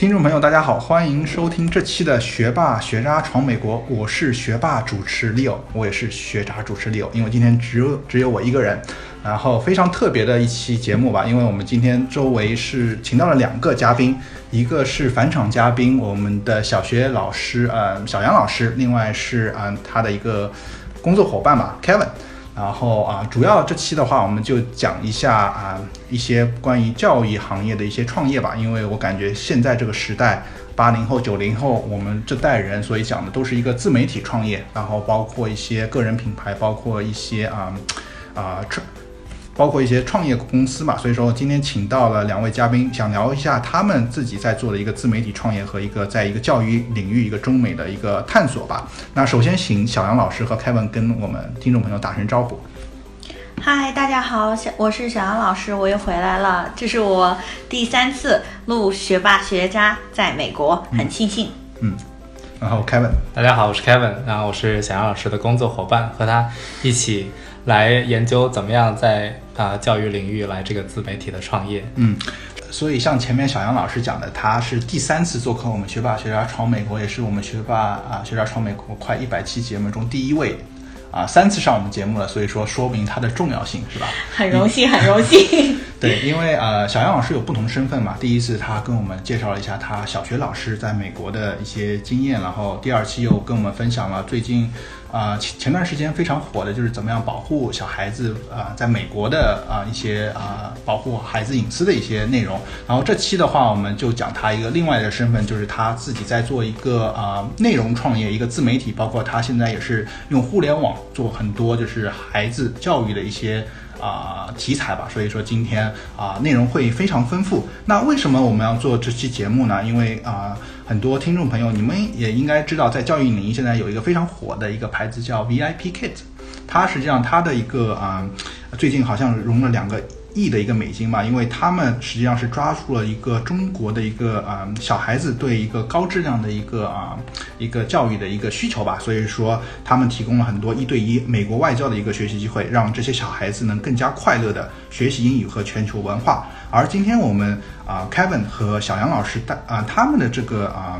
听众朋友，大家好，欢迎收听这期的《学霸学渣闯美国》，我是学霸主持 Leo，我也是学渣主持 Leo，因为今天只有只有我一个人，然后非常特别的一期节目吧，因为我们今天周围是请到了两个嘉宾，一个是返场嘉宾，我们的小学老师，呃，小杨老师，另外是啊、他的一个工作伙伴吧，Kevin。然后啊，主要这期的话，我们就讲一下啊一些关于教育行业的一些创业吧，因为我感觉现在这个时代，八零后、九零后，我们这代人，所以讲的都是一个自媒体创业，然后包括一些个人品牌，包括一些啊啊创。包括一些创业公司嘛，所以说今天请到了两位嘉宾，想聊一下他们自己在做的一个自媒体创业和一个在一个教育领域一个中美的一个探索吧。那首先请小杨老师和 Kevin 跟我们听众朋友打声招呼。嗨，大家好，小我是小杨老师，我又回来了，这是我第三次录学霸学渣在美国，很庆幸。嗯，然后 Kevin，大家好，我是 Kevin，然后我是小杨老师的工作伙伴，和他一起来研究怎么样在啊、教育领域来这个自媒体的创业。嗯，所以像前面小杨老师讲的，他是第三次做客我们学霸学渣闯美国，也是我们学霸啊学渣闯美国快一百期节目中第一位啊三次上我们节目了，所以说说明它的重要性是吧？很荣幸，很荣幸。对，因为呃，小杨老师有不同身份嘛。第一次他跟我们介绍了一下他小学老师在美国的一些经验，然后第二期又跟我们分享了最近啊、前前段时间非常火的就是怎么样保护小孩子啊、在美国的啊、一些啊、保护孩子隐私的一些内容。然后这期的话，我们就讲他一个另外的身份，就是他自己在做一个啊、内容创业，一个自媒体，包括他现在也是用互联网做很多就是孩子教育的一些。啊、题材吧，所以说今天啊、内容会非常丰富。那为什么我们要做这期节目呢？因为啊、很多听众朋友你们也应该知道，在教育领域现在有一个非常火的一个牌子叫 VIP Kit，它实际上它的一个啊、最近好像融了两个。亿的一个美金吧，因为他们实际上是抓住了一个中国的一个啊、小孩子对一个高质量的一个啊、一个教育的一个需求吧，所以说他们提供了很多一对一美国外教的一个学习机会，让这些小孩子能更加快乐的学习英语和全球文化。而今天我们啊、Kevin 和小杨老师带啊、他们的这个啊。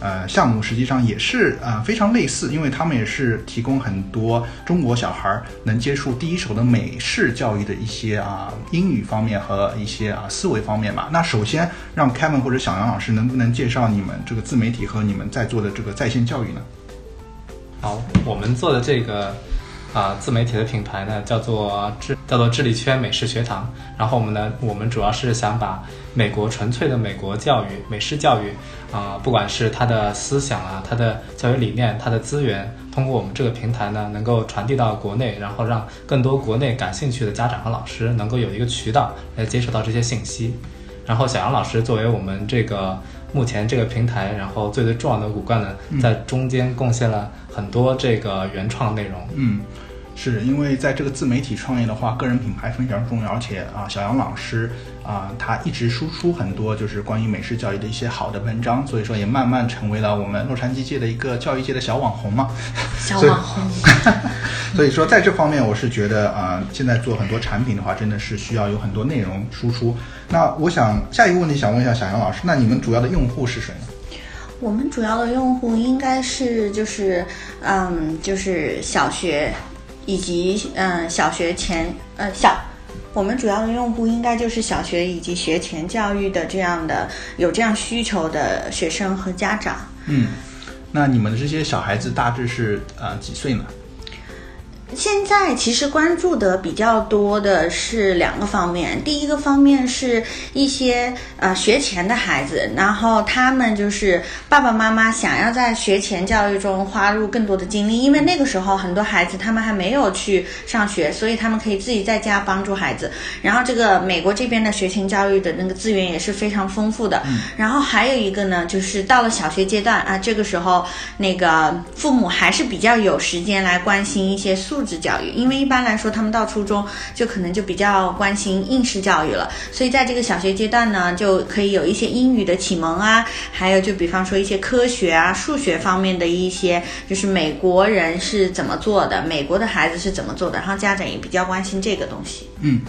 呃，项目实际上也是呃非常类似，因为他们也是提供很多中国小孩能接触第一手的美式教育的一些啊、英语方面和一些啊、思维方面吧。那首先让 Kevin 或者小杨老师能不能介绍你们这个自媒体和你们在做的这个在线教育呢？好，我们做的这个啊、自媒体的品牌呢，叫做智叫做智力圈美式学堂。然后我们呢，我们主要是想把美国纯粹的美国教育、美式教育啊、不管是他的思想啊、他的教育理念、他的资源，通过我们这个平台呢，能够传递到国内，然后让更多国内感兴趣的家长和老师能够有一个渠道来接触到这些信息。然后小杨老师作为我们这个目前这个平台，然后最最重要的骨干呢，在中间贡献了很多这个原创内容。嗯，是因为在这个自媒体创业的话，个人品牌非常重要，而且啊，小杨老师啊，他一直输出很多就是关于美式教育的一些好的文章，所以说也慢慢成为了我们洛杉矶界的一个教育界的小网红嘛。小网红，所以 说在这方面，我是觉得啊、现在做很多产品的话，真的是需要有很多内容输出。那我想下一个问题想问一下小杨老师，那你们主要的用户是谁呢？我们主要的用户应该是就是嗯，就是小学以及嗯小学前呃小。我们主要的用户应该就是小学以及学前教育的这样的有这样需求的学生和家长。嗯，那你们的这些小孩子大致是呃几岁呢？现在其实关注的比较多的是两个方面，第一个方面是一些呃学前的孩子，然后他们就是爸爸妈妈想要在学前教育中花入更多的精力，因为那个时候很多孩子他们还没有去上学，所以他们可以自己在家帮助孩子。然后这个美国这边的学前教育的那个资源也是非常丰富的。然后还有一个呢，就是到了小学阶段啊，这个时候那个父母还是比较有时间来关心一些素素质教育，因为一般来说他们到初中就可能就比较关心应试教育了，所以在这个小学阶段呢，就可以有一些英语的启蒙啊，还有就比方说一些科学啊、数学方面的一些，就是美国人是怎么做的，美国的孩子是怎么做的，然后家长也比较关心这个东西。嗯，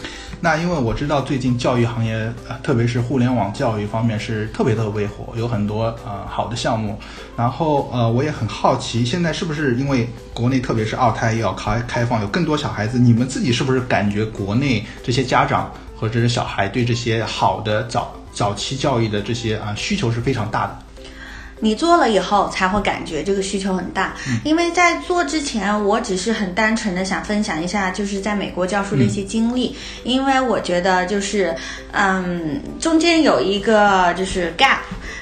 那因为我知道最近教育行业，呃特别是互联网教育方面是特别特别火，有很多呃好的项目。然后呃，我也很好奇，现在是不是因为国内特别是二胎要开开放，有更多小孩子，你们自己是不是感觉国内这些家长或者是小孩对这些好的早早期教育的这些啊、需求是非常大的？你做了以后才会感觉这个需求很大，因为在做之前，我只是很单纯的想分享一下，就是在美国教书的一些经历，因为我觉得就是，嗯，中间有一个就是 gap，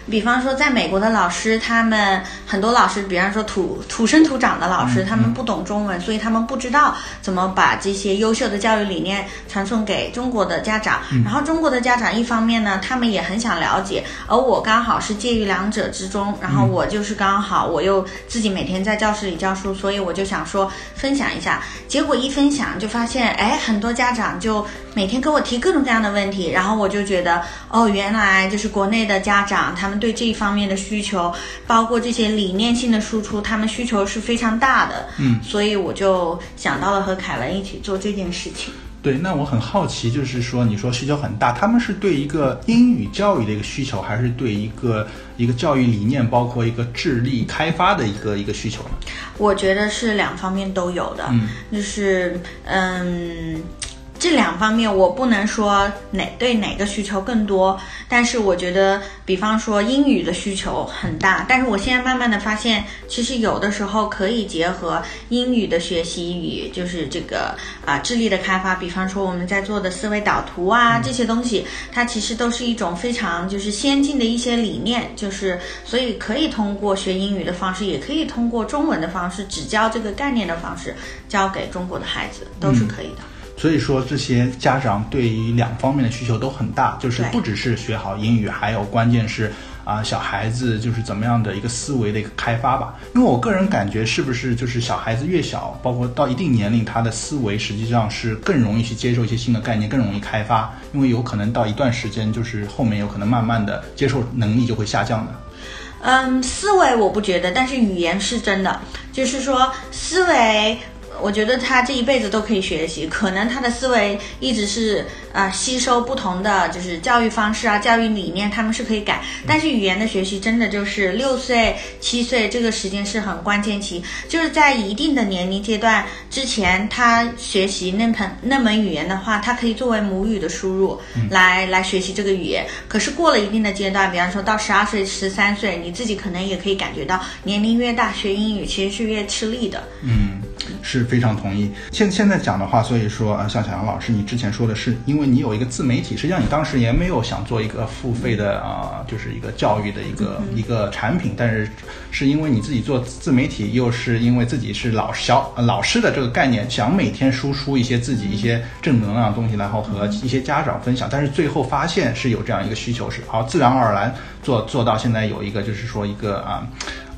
比方说在美国的老师，他们很多老师，比方说土土生土长的老师，他们不懂中文，所以他们不知道怎么把这些优秀的教育理念传送给中国的家长，然后中国的家长一方面呢，他们也很想了解，而我刚好是介于两者之中。然后我就是刚好，我又自己每天在教室里教书，所以我就想说分享一下。结果一分享就发现，哎，很多家长就每天跟我提各种各样的问题，然后我就觉得，哦，原来就是国内的家长他们对这一方面的需求，包括这些理念性的输出，他们需求是非常大的。嗯，所以我就想到了和凯文一起做这件事情。对，那我很好奇，就是说，你说需求很大，他们是对一个英语教育的一个需求，还是对一个一个教育理念，包括一个智力开发的一个一个需求呢？我觉得是两方面都有的，嗯就是嗯。这两方面我不能说哪对哪个需求更多，但是我觉得，比方说英语的需求很大，但是我现在慢慢的发现，其实有的时候可以结合英语的学习与就是这个啊、智力的开发，比方说我们在做的思维导图啊、这些东西，它其实都是一种非常就是先进的一些理念，就是所以可以通过学英语的方式，也可以通过中文的方式，只教这个概念的方式教给中国的孩子，都是可以的。所以说，这些家长对于两方面的需求都很大，就是不只是学好英语，还有关键是啊、小孩子就是怎么样的一个思维的一个开发吧。因为我个人感觉，是不是就是小孩子越小，包括到一定年龄，他的思维实际上是更容易去接受一些新的概念，更容易开发。因为有可能到一段时间，就是后面有可能慢慢的接受能力就会下降的。嗯，思维我不觉得，但是语言是真的，就是说思维。我觉得他这一辈子都可以学习，可能他的思维一直是啊、呃吸收不同的就是教育方式啊、教育理念，他们是可以改。但是语言的学习真的就是六岁、七岁这个时间是很关键期，就是在一定的年龄阶段之前，他学习那盆那门语言的话，它可以作为母语的输入来、来学习这个语言。可是过了一定的阶段，比方说到十二岁、十三岁，你自己可能也可以感觉到，年龄越大，学英语其实是越吃力的。嗯，是非常同意。现现在讲的话，所以说，啊，像小杨老师，你之前说的是，因为你有一个自媒体，实际上你当时也没有想做一个付费的啊、呃就是一个教育的一个、一个产品，但是是因为你自己做自媒体，又是因为自己是老小、呃老师的这个概念，想每天输出一些自己一些正能量的东西，然后和一些家长分享，但是最后发现是有这样一个需求，是好自然而然做做到现在有一个就是说一个啊、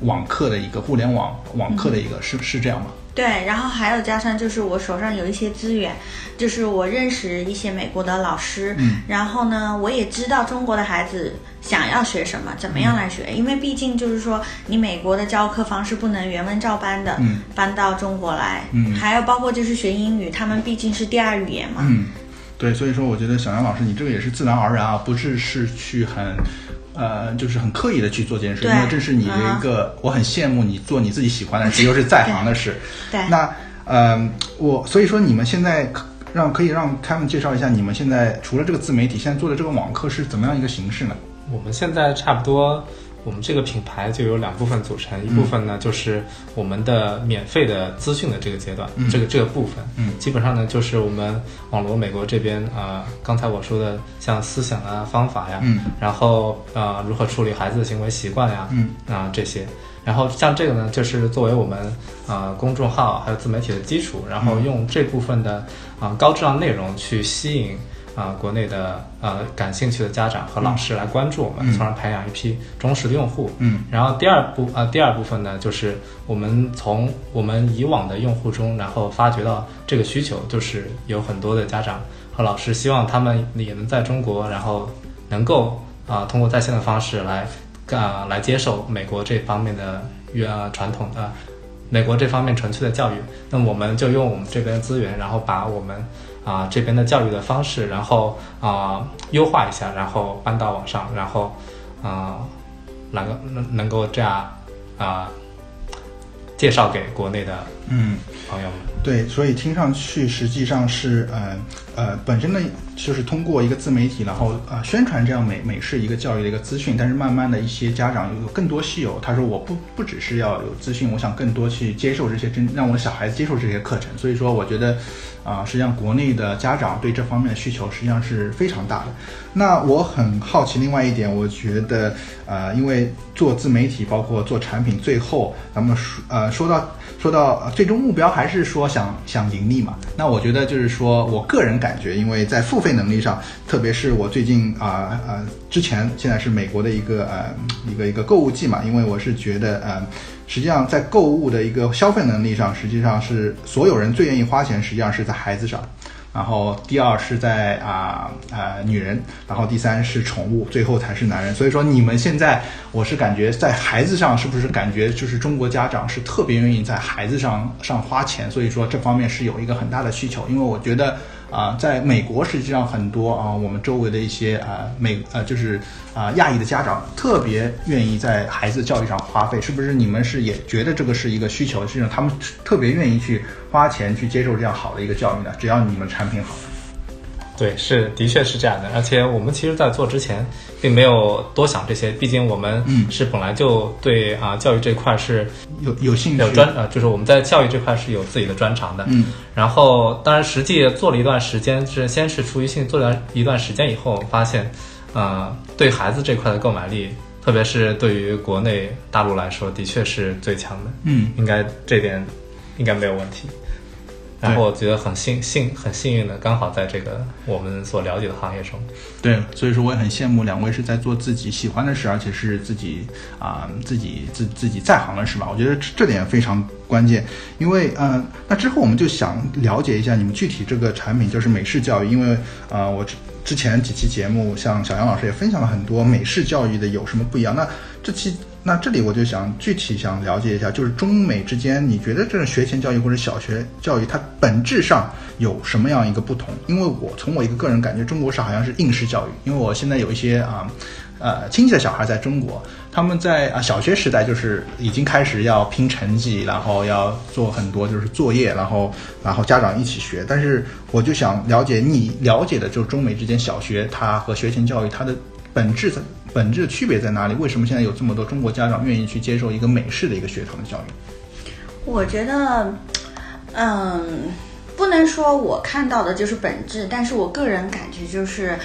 网课的一个互联网网课的一个、是是这样吗？对，然后还有加上就是我手上有一些资源，就是我认识一些美国的老师，嗯。然后呢，我也知道中国的孩子想要学什么，怎么样来学，因为毕竟就是说你美国的教课方式不能原文照搬的、嗯搬到中国来，嗯。还有包括就是学英语，他们毕竟是第二语言嘛，嗯，对，所以说我觉得小杨老师你这个也是自然而然啊，不是是去很。呃，就是很刻意的去做这件事，因为这是你的一个，我很羡慕你做你自己喜欢的事，又是在行的事。对那呃，我所以说你们现在可让可以让他们介绍一下，你们现在除了这个自媒体，现在做的这个网课是怎么样一个形式呢？我们现在差不多，我们这个品牌就有两部分组成，一部分呢就是我们的免费的资讯的这个阶段，嗯。这个这个部分，嗯。基本上呢就是我们网罗美国这边啊、呃刚才我说的像思想啊、方法呀，嗯。然后呃如何处理孩子的行为习惯呀，嗯。啊、这些。然后像这个呢，就是作为我们啊、呃公众号还有自媒体的基础，然后用这部分的啊、高质量内容去吸引啊、国内的呃感兴趣的家长和老师来关注我们，嗯从而培养一批忠实的用户。嗯然后第二部呃第二部分呢，就是我们从我们以往的用户中，然后发掘到这个需求，就是有很多的家长和老师希望他们也能在中国，然后能够啊、通过在线的方式来啊、来接受美国这方面的呃传统的美国这方面纯粹的教育。那么我们就用我们这边的资源，然后把我们啊、这边的教育的方式，然后啊、优化一下，然后搬到网上，然后啊、能够能能够这样啊、介绍给国内的嗯。朋友们。对，所以听上去实际上是呃呃，本身呢就是通过一个自媒体，然后呃宣传这样美美式一个教育的一个资讯，但是慢慢的一些家长有更多稀有，他说我不不只是要有资讯，我想更多去接受这些真让我的小孩子接受这些课程，所以说我觉得啊、实际上国内的家长对这方面的需求实际上是非常大的。那我很好奇，另外一点，我觉得呃，因为做自媒体，包括做产品，最后咱们说呃说到说到最终目标还是说想想盈利嘛。那我觉得就是说我个人感觉，因为在付费能力上，特别是我最近啊呃之前现在是美国的一个呃一个一个购物季嘛，因为我是觉得呃。实际上，在购物的一个消费能力上，实际上是所有人最愿意花钱，实际上是在孩子上。然后第二是在啊啊女人，然后第三是宠物，最后才是男人。所以说你们现在，我是感觉在孩子上是不是感觉就是中国家长是特别愿意在孩子上上花钱？所以说这方面是有一个很大的需求，因为我觉得。啊、在美国实际上很多啊、我们周围的一些啊、美呃就是啊、亚裔的家长特别愿意在孩子教育上花费，是不是你们是也觉得这个是一个需求？实际上他们特别愿意去花钱去接受这样好的一个教育呢？只要你们产品好。对，是的确是这样的。而且我们其实，在做之前，并没有多想这些，毕竟我们嗯是本来就对啊、教育这块是有有兴趣有专呃，就是我们在教育这块是有自己的专长的。嗯然后，当然实际做了一段时间，是先是出于兴趣做了一段时间以后，发现，呃，对孩子这块的购买力，特别是对于国内大陆来说，的确是最强的。嗯应该这点应该没有问题。然后我觉得很幸幸很幸运的，刚好在这个我们所了解的行业中，对，所以说我也很羡慕两位是在做自己喜欢的事，而且是自己啊、自己自自己在行的事吧。我觉得这这点非常关键，因为嗯、呃那之后我们就想了解一下你们具体这个产品就是美式教育，因为呃，我之之前几期节目，像小杨老师也分享了很多美式教育的有什么不一样。那这期那这里我就想具体想了解一下，就是中美之间，你觉得这种学前教育或者小学教育，它本质上有什么样一个不同？因为我从我一个个人感觉，中国是好像是应试教育，因为我现在有一些啊。呃，亲戚的小孩在中国，他们在啊小学时代就是已经开始要拼成绩，然后要做很多就是作业，然后然后家长一起学。但是我就想了解你了解的，就是中美之间小学它和学前教育它的本质在本质的区别在哪里？为什么现在有这么多中国家长愿意去接受一个美式的一个学堂的教育？我觉得，嗯，不能说我看到的就是本质，但是我个人感觉就是，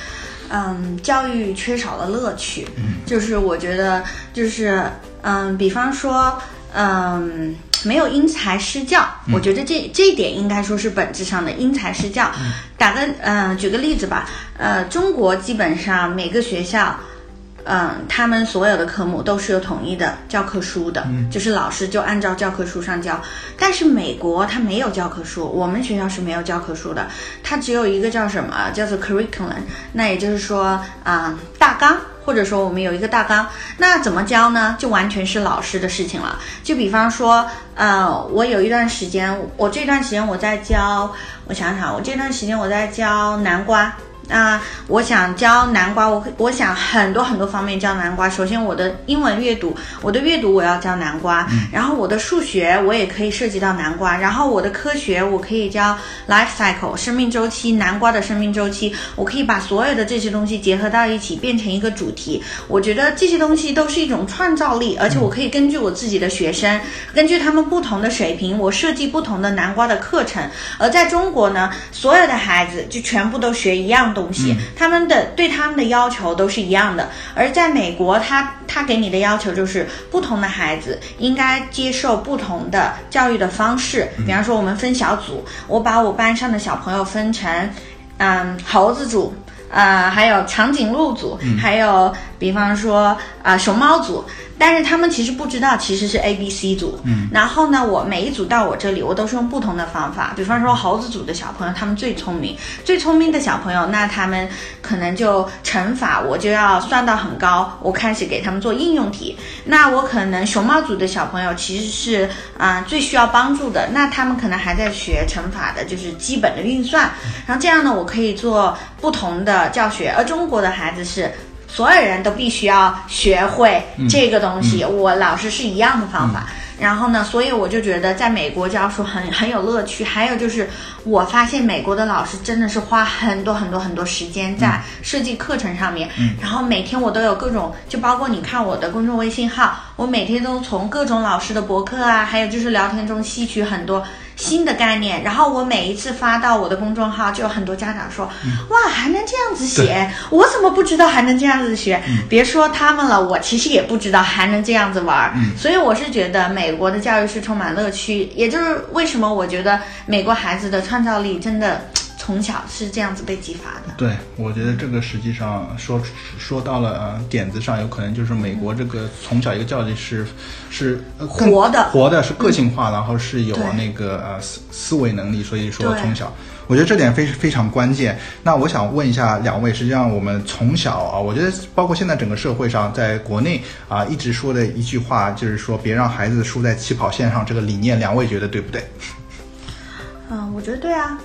嗯，教育缺少了乐趣。嗯，就是我觉得就是，嗯，比方说，嗯。没有因材施教，我觉得这这一点应该说是本质上的因材施教。打个呃，举个例子吧，呃，中国基本上每个学校，嗯，他们所有的科目都是有统一的教科书的，就是老师就按照教科书上教。但是美国它没有教科书，我们学校是没有教科书的，它只有一个叫什么叫做 curriculum，那也就是说啊、大纲。或者说我们有一个大纲，那怎么教呢？就完全是老师的事情了。就比方说，呃，我有一段时间，我这段时间我在教，我想想，我这段时间我在教南瓜。那、我想教南瓜，我我想很多很多方面教南瓜。首先，我的英文阅读，我的阅读我要教南瓜，然后我的数学我也可以涉及到南瓜，然后我的科学我可以教 life cycle 生命周期，南瓜的生命周期，我可以把所有的这些东西结合到一起，变成一个主题。我觉得这些东西都是一种创造力，而且我可以根据我自己的学生，根据他们不同的水平，我设计不同的南瓜的课程。而在中国呢，所有的孩子就全部都学一样东西，他们的对他们的要求都是一样的。而在美国，他他给你的要求就是不同的孩子应该接受不同的教育的方式。比方说，我们分小组，我把我班上的小朋友分成。嗯猴子组。呃，还有长颈鹿组，还有比方说啊、熊猫组，但是他们其实不知道其实是 A、B、C 组。嗯，然后呢，我每一组到我这里，我都是用不同的方法。比方说猴子组的小朋友，他们最聪明，最聪明的小朋友，那他们可能就乘法我就要算到很高，我开始给他们做应用题。那我可能熊猫组的小朋友其实是啊、最需要帮助的，那他们可能还在学乘法的，就是基本的运算。然后这样呢，我可以做不同的教学，而中国的孩子是。所有人都必须要学会这个东西，我老师是一样的方法。然后呢，所以我就觉得在美国教书很很有乐趣。还有就是，我发现美国的老师真的是花很多很多很多时间在设计课程上面。然后每天我都有各种，就包括你看我的公众微信号，我每天都从各种老师的博客啊，还有就是聊天中吸取很多。新的概念，然后我每一次发到我的公众号，就有很多家长说：“哇，还能这样子写，我怎么不知道还能这样子学？别说他们了，我其实也不知道还能这样子玩儿。所以我是觉得美国的教育是充满乐趣，也就是为什么我觉得美国孩子的创造力真的从小是这样子被激发的。对，我觉得这个实际上说说到了呃点子上，有可能就是美国这个从小一个教育是是活的活的是个性化，然后是有那个呃思思维能力，所以说从小。我觉得这点非非常关键。那我想问一下两位，实际上我们从小啊，我觉得包括现在整个社会上，在国内啊，一直说的一句话就是说，别让孩子输在起跑线上，这个理念，两位觉得对不对？嗯，我觉得对啊。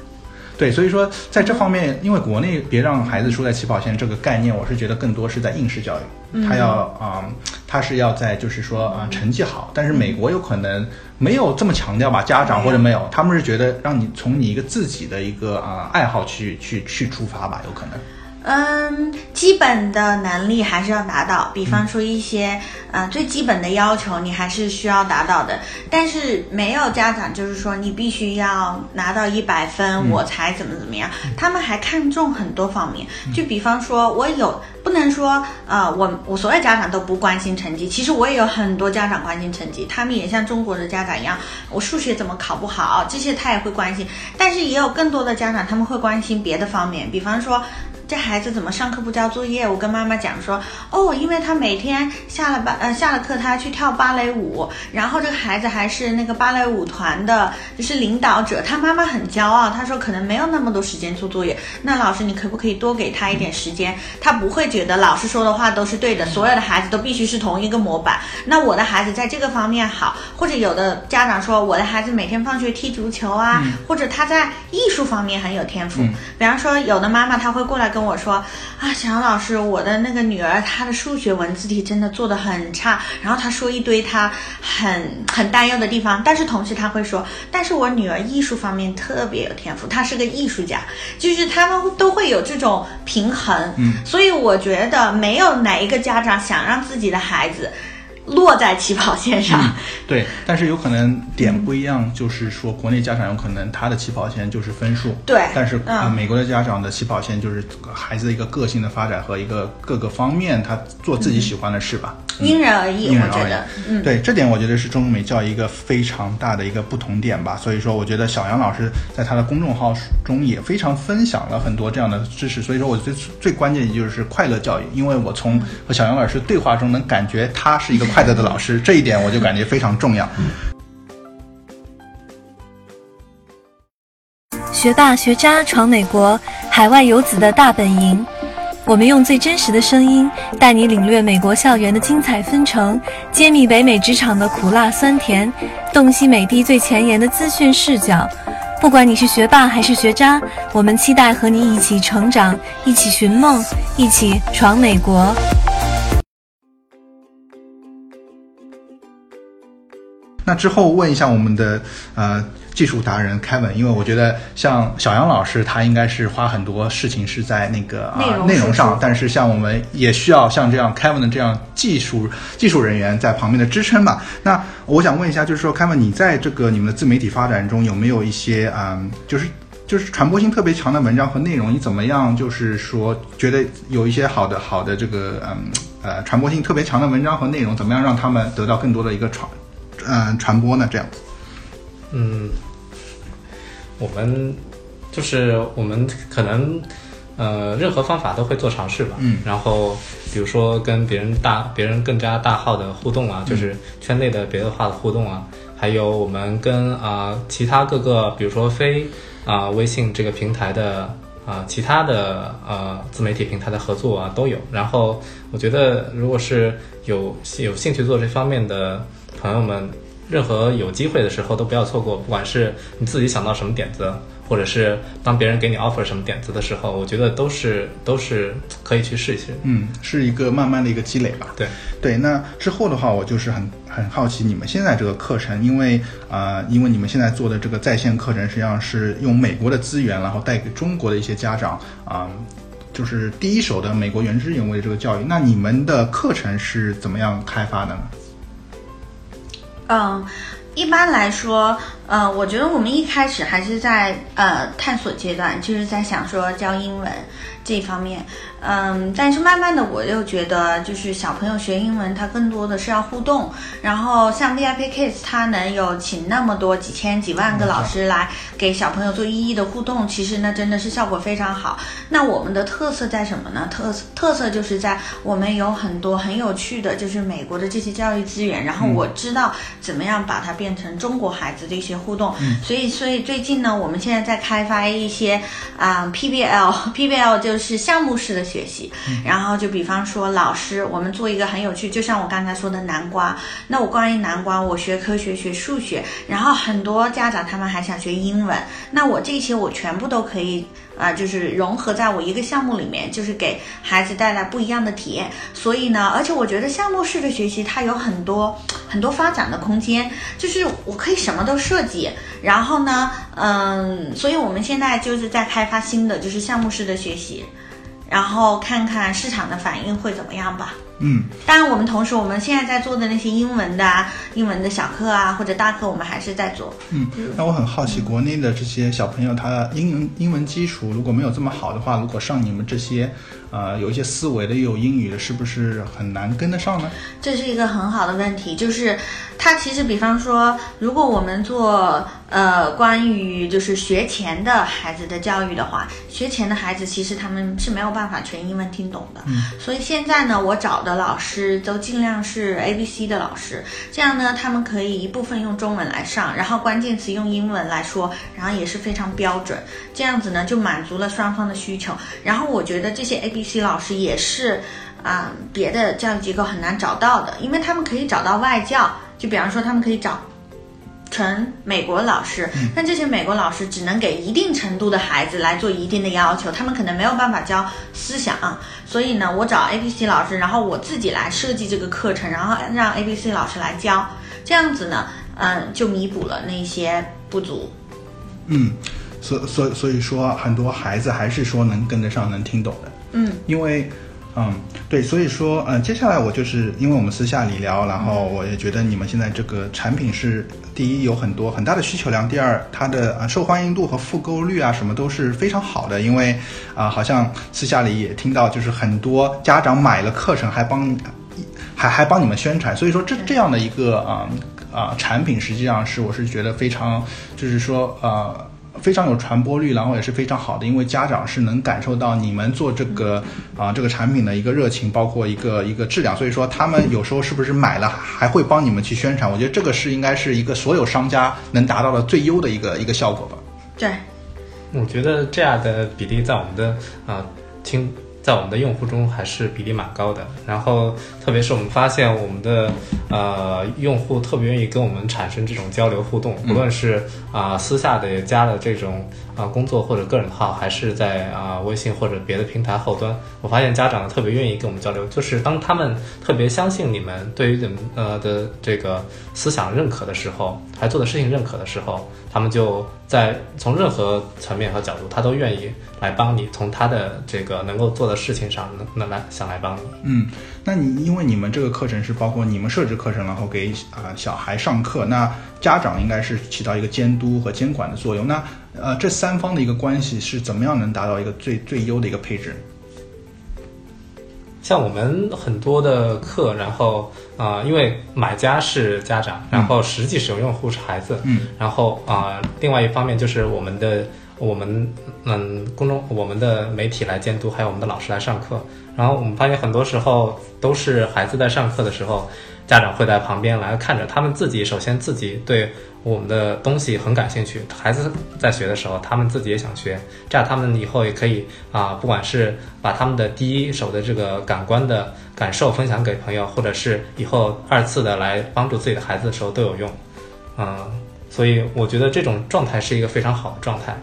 对，所以说在这方面，因为国内别让孩子输在起跑线这个概念，我是觉得更多是在应试教育，他要啊、他是要在就是说啊、成绩好，但是美国有可能没有这么强调吧，家长或者没有，他们是觉得让你从你一个自己的一个啊、爱好去去去出发吧，有可能。嗯，基本的能力还是要达到，比方说一些呃最基本的要求，你还是需要达到的。但是没有家长就是说你必须要拿到一百分，我才怎么怎么样。他们还看重很多方面，就比方说我有不能说呃我我所有家长都不关心成绩，其实我也有很多家长关心成绩，他们也像中国的家长一样，我数学怎么考不好，这些他也会关心。但是也有更多的家长他们会关心别的方面，比方说。这孩子怎么上课不交作业？我跟妈妈讲说，哦，因为他每天下了班呃下了课，他去跳芭蕾舞，然后这个孩子还是那个芭蕾舞团的，就是领导者。他妈妈很骄傲，他说可能没有那么多时间做作业。那老师，你可不可以多给他一点时间？他不会觉得老师说的话都是对的，所有的孩子都必须是同一个模板。那我的孩子在这个方面好，或者有的家长说我的孩子每天放学踢足球啊，或者他在艺术方面很有天赋。比方说，有的妈妈她会过来跟我说啊，小杨老师，我的那个女儿她的数学文字题真的做的很差，然后她说一堆她很很担忧的地方，但是同时她会说，但是我女儿艺术方面特别有天赋，她是个艺术家，就是他们都会有这种平衡。嗯，所以我觉得没有哪一个家长想让自己的孩子。落在起跑线上，对，但是有可能点不一样，就是说国内家长有可能他的起跑线就是分数，对但是、美国的家长的起跑线就是孩子的一个个性的发展和一个各个方面他做自己喜欢的事吧。因人而异。因人而异我觉得，嗯，对这点，我觉得是中美教育一个非常大的一个不同点吧。所以说，我觉得小杨老师在他的公众号中也非常分享了很多这样的知识。所以说我最最关键的就是快乐教育，因为我从和小杨老师对话中能感觉他是一个快乐的老师，这一点我就感觉非常重要。学霸学渣闯美国，海外游子的大本营。我们用最真实的声音，带你领略美国校园的精彩纷呈，揭秘北美职场的苦辣酸甜，洞悉美的最前沿的资讯视角。不管你是学霸还是学渣，我们期待和你一起成长，一起寻梦，一起闯美国。那之后问一下我们的呃技术达人 Kevin，因为我觉得像小杨老师他应该是花很多事情是在那个啊、内容内容，上但是像我们也需要像这样 Kevin 的这样技术技术人员在旁边的支撑吧。那我想问一下，就是说 Kevin，你在这个你们的自媒体发展中有没有一些嗯，就是就是传播性特别强的文章和内容，你怎么样？就是说，觉得有一些好的好的这个嗯呃传播性特别强的文章和内容，怎么样让他们得到更多的一个传嗯传播呢？这样，嗯，我们就是我们可能呃任何方法都会做尝试吧，嗯然后比如说跟别人大别人更加大号的互动啊，就是圈内的别的话的互动啊，还有我们跟啊、其他各个比如说非啊、微信这个平台的。啊，其他的呃自媒体平台的合作啊都有。然后我觉得，如果是有有兴趣做这方面的朋友们，任何有机会的时候都不要错过。不管是你自己想到什么点子，或者是当别人给你 offer 什么点子的时候，我觉得都是都是可以去试一试。嗯，是一个慢慢的一个积累吧。对，对，那之后的话，我就是很很好奇你们现在这个课程，因为呃，因为你们现在做的这个在线课程，实际上是用美国的资源，然后带给中国的一些家长啊、就是第一手的美国原汁原味的这个教育。那你们的课程是怎么样开发的呢？嗯，一般来说，呃，我觉得我们一开始还是在呃探索阶段，就是在想说教英文这一方面。嗯，但是慢慢的我又觉得，就是小朋友学英文，他更多的是要互动。然后像 VIP Kids，他能有请那么多几千几万个老师来给小朋友做一一的互动，其实那真的是效果非常好。那我们的特色在什么呢？特色特色就是在我们有很多很有趣的，就是美国的这些教育资源，然后我知道怎么样把它变成中国孩子的一些互动。所以，所以最近呢，我们现在在开发一些啊、PBL，PBL 就是项目式的学习。然后就比方说老师，我们做一个很有趣，就像我刚才说的南瓜。那我关于南瓜，我学科学、学数学，然后很多家长他们还想学英文，那我这些我全部都可以。啊、就是融合在我一个项目里面，就是给孩子带来不一样的体验。所以呢，而且我觉得项目式的学习它有很多 很多发展的空间，就是我可以什么都设计。然后呢，嗯，所以我们现在就是在开发新的，就是项目式的学习，然后看看市场的反应会怎么样吧。嗯，当然，我们同时我们现在在做的那些英文的啊、英文的小课啊或者大课，我们还是在做。嗯，那我很好奇，国内的这些小朋友，他英文英文基础如果没有这么好的话，如果上你们这些，呃，有一些思维的又有英语的，是不是很难跟得上呢？这是一个很好的问题，就是它其实，比方说，如果我们做呃关于就是学前的孩子的教育的话，学前的孩子其实他们是没有办法全英文听懂的，嗯，所以现在呢，我找的老师都尽量是 A B C 的老师，这样呢，他们可以一部分用中文来上，然后关键词用英文来说，然后也是非常标准，这样子呢就满足了双方的需求。然后我觉得这些 A B C 老师也是。啊、别的教育机构很难找到的，因为他们可以找到外教，就比方说他们可以找纯美国老师，但这些美国老师只能给一定程度的孩子来做一定的要求，他们可能没有办法教思想，所以呢，我找 A B C 老师，然后我自己来设计这个课程，然后让 A B C 老师来教，这样子呢，嗯，就弥补了那些不足。嗯，所所所以说，很多孩子还是说能跟得上，能听懂的。嗯，因为，嗯，对，所以说，嗯、接下来我就是因为我们私下里聊，然后我也觉得你们现在这个产品是第一有很多很大的需求量，第二它的啊受欢迎度和复购率啊什么都是非常好的，因为啊、好像私下里也听到，就是很多家长买了课程还帮还 还帮你们宣传，所以说这这样的一个啊啊、产品，实际上是我是觉得非常，就是说呃。非常有传播率，然后也是非常好的，因为家长是能感受到你们做这个啊、这个产品的一个热情，包括一个一个质量，所以说他们有时候是不是买了还会帮你们去宣传？我觉得这个是应该是一个所有商家能达到的最优的一个一个效果吧。对，我觉得这样的比例在我们的啊、呃听在我们的用户中还是比例蛮高的。然后特别是我们发现我们的呃用户特别愿意跟我们产生这种交流互动，无论是啊、私下的加了这种啊、工作或者个人号，还是在啊、微信或者别的平台后端，我发现家长特别愿意跟我们交流，就是当他们特别相信你们对于你们呃的这个思想认可的时候，还做的事情认可的时候，他们就在从任何层面和角度，他都愿意来帮你，从他的这个能够做的事情上，能能来想来帮你。嗯，那你因为你们这个课程是包括你们设置课程，然后给啊、小孩上课，那家长应该是起到一个监督和监管的作用。那呃，这三方的一个关系是怎么样能达到一个最最优的一个配置？像我们很多的课，然后啊、呃因为买家是家长，然后实际使用用户是孩子，嗯，然后啊、另外一方面就是我们的我们嗯公众我们的媒体来监督，还有我们的老师来上课。然后我们发现很多时候都是孩子在上课的时候，家长会在旁边来看着，他们自己首先自己对我们的东西很感兴趣，孩子在学的时候，他们自己也想学，这样他们以后也可以啊，不管是把他们的第一手的这个感官的感受分享给朋友，或者是以后二次的来帮助自己的孩子的时候都有用，嗯，所以我觉得这种状态是一个非常好的状态。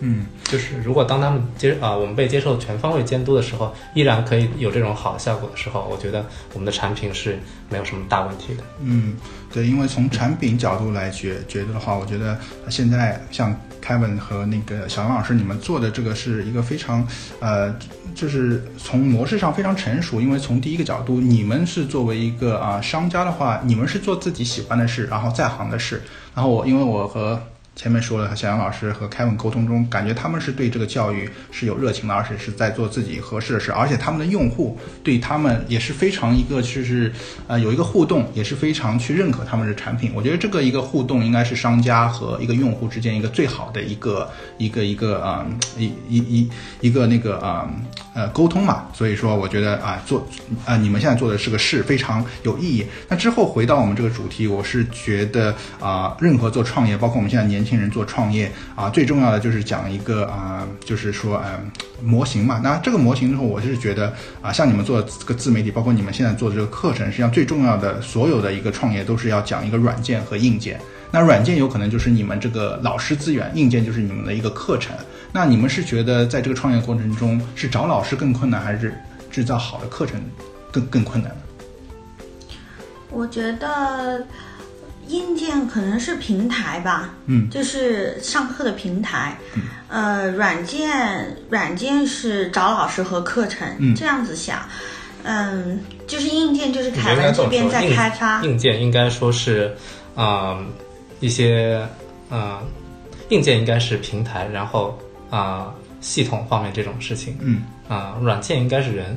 嗯，就是如果当他们接啊、我们被接受全方位监督的时候，依然可以有这种好的效果的时候，我觉得我们的产品是没有什么大问题的。嗯，对，因为从产品角度来觉觉得的话，我觉得现在像 Kevin 和那个小杨老师，你们做的这个是一个非常呃，就是从模式上非常成熟。因为从第一个角度，你们是作为一个啊、商家的话，你们是做自己喜欢的事，然后在行的事。然后我因为我和前面说了，小杨老师和凯文沟通中，感觉他们是对这个教育是有热情的，而且是在做自己合适的事，而且他们的用户对他们也是非常一个就是呃有一个互动，也是非常去认可他们的产品。我觉得这个一个互动应该是商家和一个用户之间一个最好的一个一个一个啊、一一一一个那个啊呃沟通嘛。所以说，我觉得啊做啊你们现在做的是个事，非常有意义。那之后回到我们这个主题，我是觉得啊、任何做创业，包括我们现在年轻人做创业啊、最重要的就是讲一个啊、就是说嗯、模型嘛。那这个模型之后，我是觉得啊、像你们做这个自媒体，包括你们现在做的这个课程，实际上最重要的所有的一个创业都是要讲一个软件和硬件。那软件有可能就是你们这个老师资源，硬件就是你们的一个课程。那你们是觉得在这个创业过程中是找老师更困难，还是制造好的课程更更困难呢？我觉得硬件可能是平台吧，嗯，就是上课的平台，呃，软件软件是找老师和课程，嗯。这样子想，嗯，就是硬件就是凯文这边在开发，硬件应该说是，啊、一些啊、硬件应该是平台，然后啊、系统方面这种事情，嗯，啊、软件应该是人，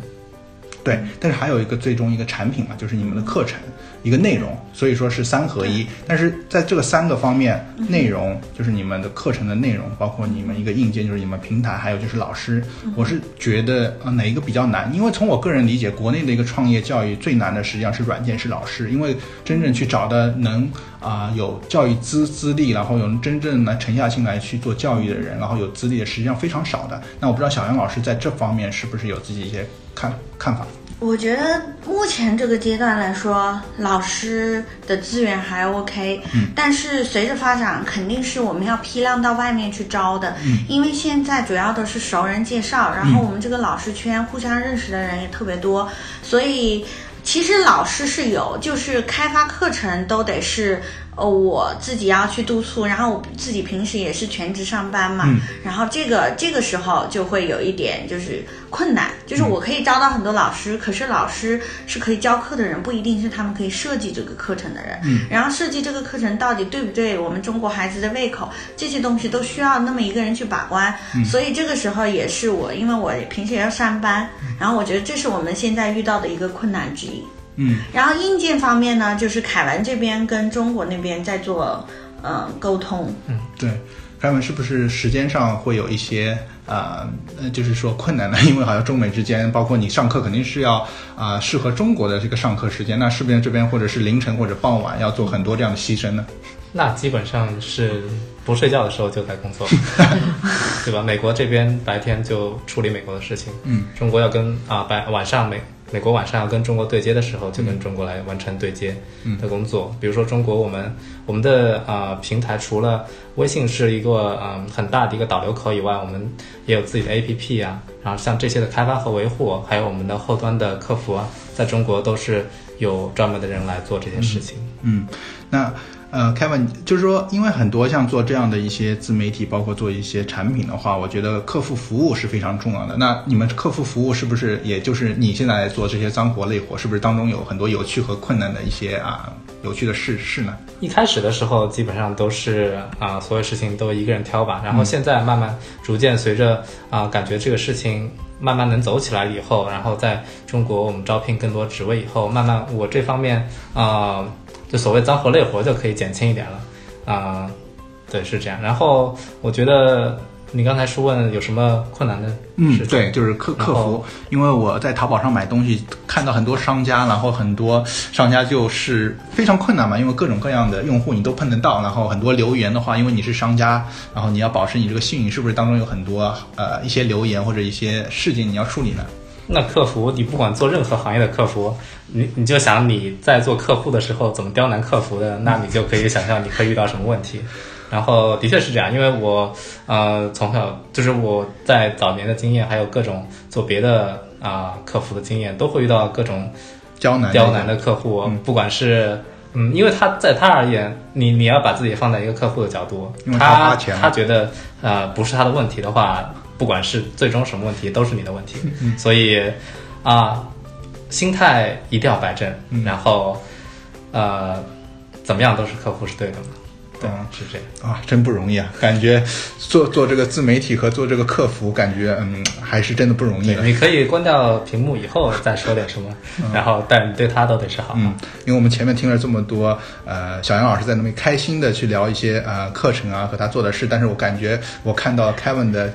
对，但是还有一个最终一个产品嘛，就是你们的课程一个内容，所以说是三合一。但是在这个三个方面，内容就是你们的课程的内容，包括你们一个硬件就是你们平台，还有就是老师，我是觉得啊哪一个比较难？因为从我个人理解，国内的一个创业教育最难的实际上是软件是老师，因为真正去找的能啊、有教育资资历，然后有真正来沉下心来去做教育的人，然后有资历的实际上非常少的。那我不知道小杨老师在这方面是不是有自己一些看看法？我觉得目前这个阶段来说，老师的资源还 OK，嗯，但是随着发展，肯定是我们要批量到外面去招的，嗯，因为现在主要都是熟人介绍，然后我们这个老师圈互相认识的人也特别多，所以其实老师是有，就是开发课程都得是。呃，我自己要去督促，然后我自己平时也是全职上班嘛，嗯然后这个这个时候就会有一点就是困难，就是我可以招到很多老师，可是老师是可以教课的人，不一定是他们可以设计这个课程的人。嗯，然后设计这个课程到底对不对我们中国孩子的胃口，这些东西都需要那么一个人去把关。所以这个时候也是我，因为我平时也要上班，然后我觉得这是我们现在遇到的一个困难之一。嗯然后硬件方面呢，就是凯文这边跟中国那边在做呃沟通。嗯对，凯文是不是时间上会有一些呃呃，就是说困难呢？因为好像中美之间，包括你上课肯定是要啊、呃适合中国的这个上课时间，那是不是这边或者是凌晨或者傍晚要做很多这样的牺牲呢？那基本上是不睡觉的时候就在工作，对吧？美国这边白天就处理美国的事情，嗯，中国要跟啊白晚上美美国晚上要跟中国对接的时候，就跟中国来完成对接的工作。比如说中国，我们我们的啊、平台除了微信是一个嗯、很大的一个导流口以外，我们也有自己的 APP 啊，然后像这些的开发和维护，还有我们的后端的客服啊，在中国都是有专门的人来做这些事情。嗯，那呃，Kevin 就是说，因为很多像做这样的一些自媒体，包括做一些产品的话，我觉得客户服务是非常重要的。那你们客户服务是不是也就是你现在做这些脏活累活，是不是当中有很多有趣和困难的一些啊有趣的事事呢？一开始的时候，基本上都是啊、所有事情都一个人挑吧。然后现在慢慢逐渐随着啊、感觉这个事情慢慢能走起来以后，然后在中国我们招聘更多职位以后，慢慢我这方面啊、就所谓脏活累活就可以减轻一点了啊、对，是这样。然后我觉得你刚才是问有什么困难的嗯事，情？对，就是客客服，因为我在淘宝上买东西，看到很多商家，然后很多商家就是非常困难嘛，因为各种各样的用户你都碰得到，然后很多留言的话，因为你是商家，然后你要保持你这个信誉，是不是当中有很多呃一些留言或者一些事情你要处理呢？那客服，你不管做任何行业的客服，你你就想你在做客户的时候怎么刁难客服的，那你就可以想象你会遇到什么问题。然后的确是这样，因为我呃从小就是我在早年的经验，还有各种做别的啊、客服的经验，都会遇到各种刁难刁难的客户，嗯。不管是嗯，因为他在他而言，你你要把自己放在一个客户的角度，他他觉得呃不是他的问题的话，不管是最终什么问题，都是你的问题。嗯所以啊、心态一定要摆正，嗯然后呃，怎么样都是客户是对的嘛。对嗯，是这样。啊，真不容易啊！感觉做做这个自媒体和做这个客服，感觉嗯还是真的不容易。你可以关掉屏幕以后再说点什么，然后但你对他都得是好。嗯，因为我们前面听了这么多，呃，小杨老师在那边开心的去聊一些呃课程啊和他做的事，但是我感觉我看到 Kevin 的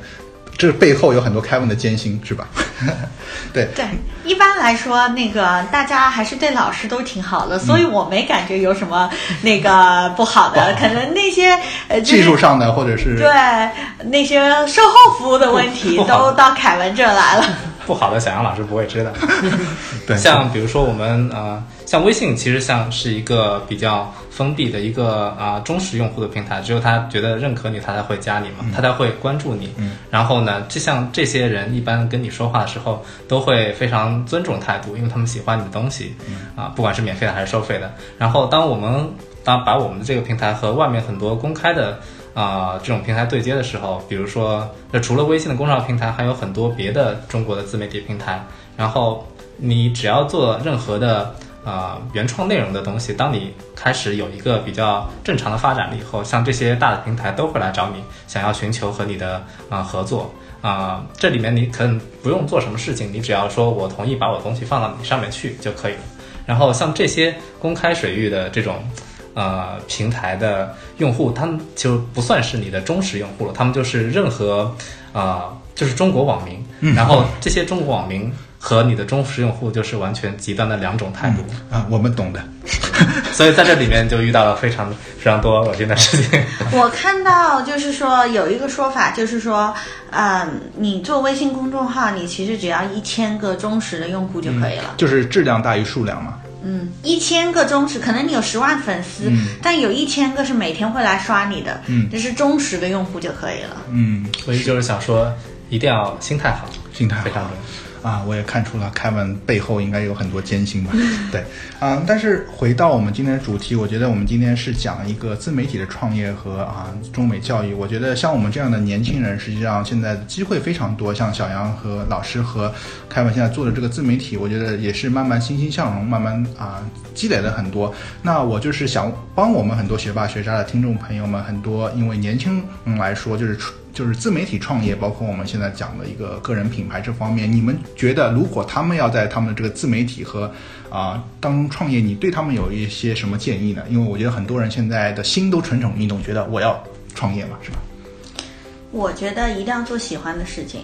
这背后有很多 Kevin 的艰辛，是吧？对，对，一般来说，那个大家还是对老师都挺好的，所以我没感觉有什么那个不好的。可能那些呃，就是技术上的或者是对那些售后服务的问题都 到凯文这来了。不好的小杨老师不会知道。对像比如说我们呃，像微信其实像是一个比较封闭的一个啊、忠实用户的平台，只有他觉得认可你，他才会加你嘛，他才会关注你。嗯然后呢，就像这些人一般跟你说话的时候，都会非常尊重态度，因为他们喜欢你的东西啊、不管是免费的还是收费的。然后当我们当把我们的这个平台和外面很多公开的啊、这种平台对接的时候，比如说，那除了微信的公众号平台，还有很多别的中国的自媒体平台。然后你只要做任何的呃原创内容的东西，当你开始有一个比较正常的发展了以后，像这些大的平台都会来找你，想要寻求和你的啊、合作。啊、这里面你可能不用做什么事情，你只要说我同意把我的东西放到你上面去就可以了。然后像这些公开水域的这种呃平台的用户，他们就不算是你的忠实用户了，他们就是任何呃就是中国网民，然后这些中国网民和你的忠实用户就是完全极端的两种态度，啊，我们懂的。所以在这里面就遇到了非常非常多恶心的事情。我看到就是说有一个说法，就是说，嗯，你做微信公众号，你其实只要一千个忠实的用户就可以了。就是质量大于数量嘛。嗯，一千个忠实，可能你有十万粉丝，嗯但有一千个是每天会来刷你的，嗯这是忠实的用户就可以了。嗯，所以就是想说，一定要心态好，心态好非常重要。啊，我也看出了凯文背后应该有很多艰辛吧。对，啊，但是回到我们今天的主题，我觉得我们今天是讲一个自媒体的创业和啊中美教育。我觉得像我们这样的年轻人，实际上现在的机会非常多。像小杨和老师和凯文现在做的这个自媒体，我觉得也是慢慢欣欣向荣，慢慢啊积累了很多。那我就是想帮我们很多学霸学渣的听众朋友们，很多因为年轻人来说，就是出就是自媒体创业，包括我们现在讲的一个个人品牌这方面，你们觉得如果他们要在他们的这个自媒体和啊、当中创业，你对他们有一些什么建议呢？因为我觉得很多人现在的心都蠢蠢欲动，觉得我要创业嘛，是吧？我觉得一定要做喜欢的事情，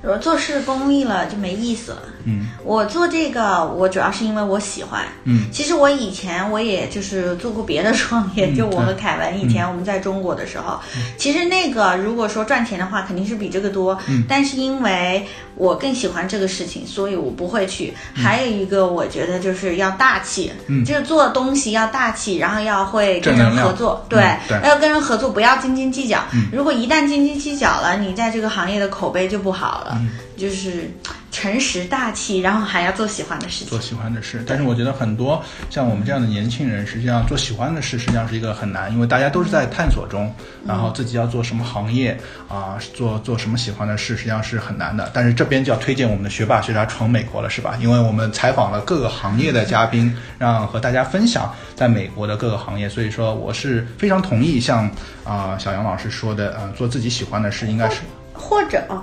如果做事功利了就没意思了。嗯我做这个，我主要是因为我喜欢。嗯其实我以前我也就是做过别的创业，嗯就我和凯文以前我们在中国的时候，其实那个如果说赚钱的话，肯定是比这个多。嗯但是因为我更喜欢这个事情，所以我不会去。嗯还有一个，我觉得就是要大气，嗯就是做东西要大气，然后要会跟人合作，对要跟人合作，不要斤斤计较。嗯如果一旦斤斤计较了，你在这个行业的口碑就不好了。嗯就是诚实大气，然后还要做喜欢的事情做。喜欢的事，但是我觉得很多像我们这样的年轻人，实际上做喜欢的事，实际上是一个很难，因为大家都是在探索中，然后自己要做什么行业啊、做做什么喜欢的事，实际上是很难的。但是这边就要推荐我们的学霸学渣闯美国了，是吧？因为我们采访了各个行业的嘉宾，让和大家分享在美国的各个行业，所以说我是非常同意像啊、小杨老师说的，呃，做自己喜欢的事应该是或者哦，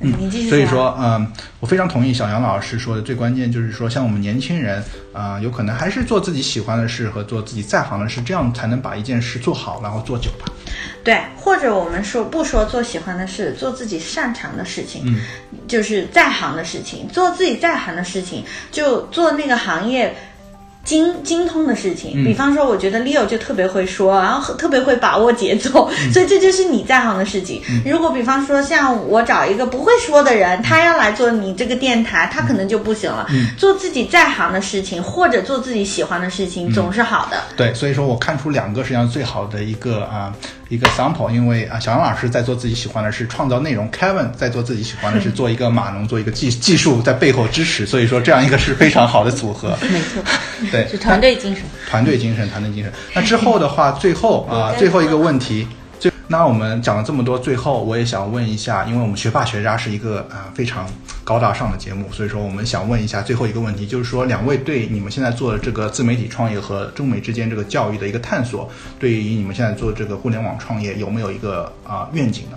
嗯，所以说，嗯，我非常同意小杨老师说的，最关键就是说，像我们年轻人，啊、有可能还是做自己喜欢的事和做自己在行的事，这样才能把一件事做好，然后做久吧。对，或者我们说不说做喜欢的事，做自己擅长的事情，嗯，就是在行的事情，做自己在行的事情，就做那个行业。精精通的事情，嗯。比方说，我觉得 Leo 就特别会说，然后特别会把握节奏，嗯。所以这就是你在行的事情。如果比方说像我找一个不会说的人，他要来做你这个电台，他可能就不行了。嗯。做自己在行的事情，或者做自己喜欢的事嗯。情，总是好的。对，所以说我看出两个实际上最好的一个啊、一个 sample，因为啊小杨老师在做自己喜欢的事，创造内容；Kevin 在做自己喜欢的事，做一个码农，做一个技技术在背后支持。所以说这样一个是非常好的组合。没错，对，是团队精神。团队精神，团队精神。那之后的话，最后啊、最后一个问题，最那我们讲了这么多，最后我也想问一下，因为我们学霸学渣是一个啊、非常高大上的节目，所以说我们想问一下最后一个问题，就是说两位对你们现在做的这个自媒体创业和中美之间这个教育的一个探索，对于你们现在做这个互联网创业有没有一个啊、愿景呢？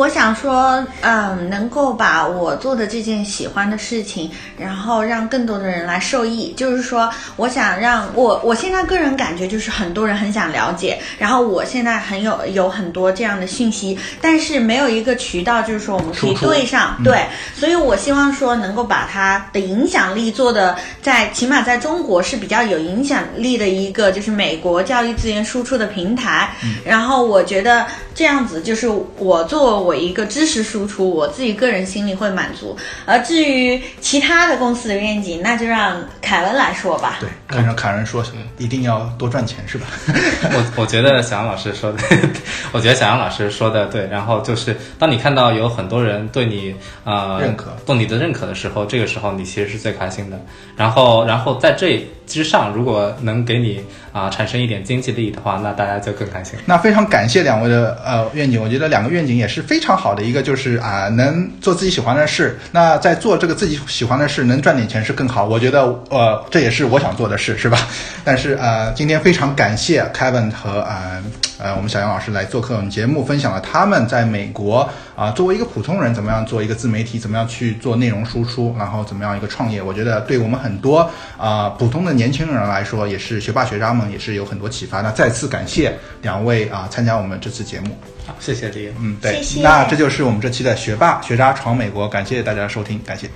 我想说，嗯，能够把我做的这件喜欢的事情，然后让更多的人来受益。就是说，我想让我我现在个人感觉就是很多人很想了解，然后我现在很有有很多这样的信息，但是没有一个渠道，就是说我们可以对上，嗯对，所以我希望说能够把它的影响力做的在起码在中国是比较有影响力的一个，就是美国教育资源输出的平台。然后我觉得这样子就是我作为我一个知识输出，我自己个人心里会满足。而至于其他的公司的愿景，那就让凯文来说吧。对，看上凯文说一定要多赚钱是吧？我我觉得小杨老师说的，我觉得小杨老师说的对。然后就是，当你看到有很多人对你呃认可对你的认可的时候，这个时候你其实是最开心的。然后，然后在这之上，如果能给你啊、产生一点经济利益的话，那大家就更开心。那非常感谢两位的呃愿景，我觉得两个愿景也是非常好的。一个就是啊、能做自己喜欢的事，那在做这个自己喜欢的事，能赚点钱是更好。我觉得呃这也是我想做的事，是吧？但是呃今天非常感谢 Kevin 和呃呃我们小杨老师来做客我们节目，分享了他们在美国啊、作为一个普通人怎么样做一个自媒体，怎么样去做内容输出，然后怎么样一个创业。我觉得对我们很多啊、普通的年轻人来说，也是学霸学渣们也是有很多启发。那再次感谢两位啊、参加我们这次节目。好，谢谢李。嗯，对，谢谢那这就是我们这期的学霸学渣闯美国，感谢大家的收听，感谢。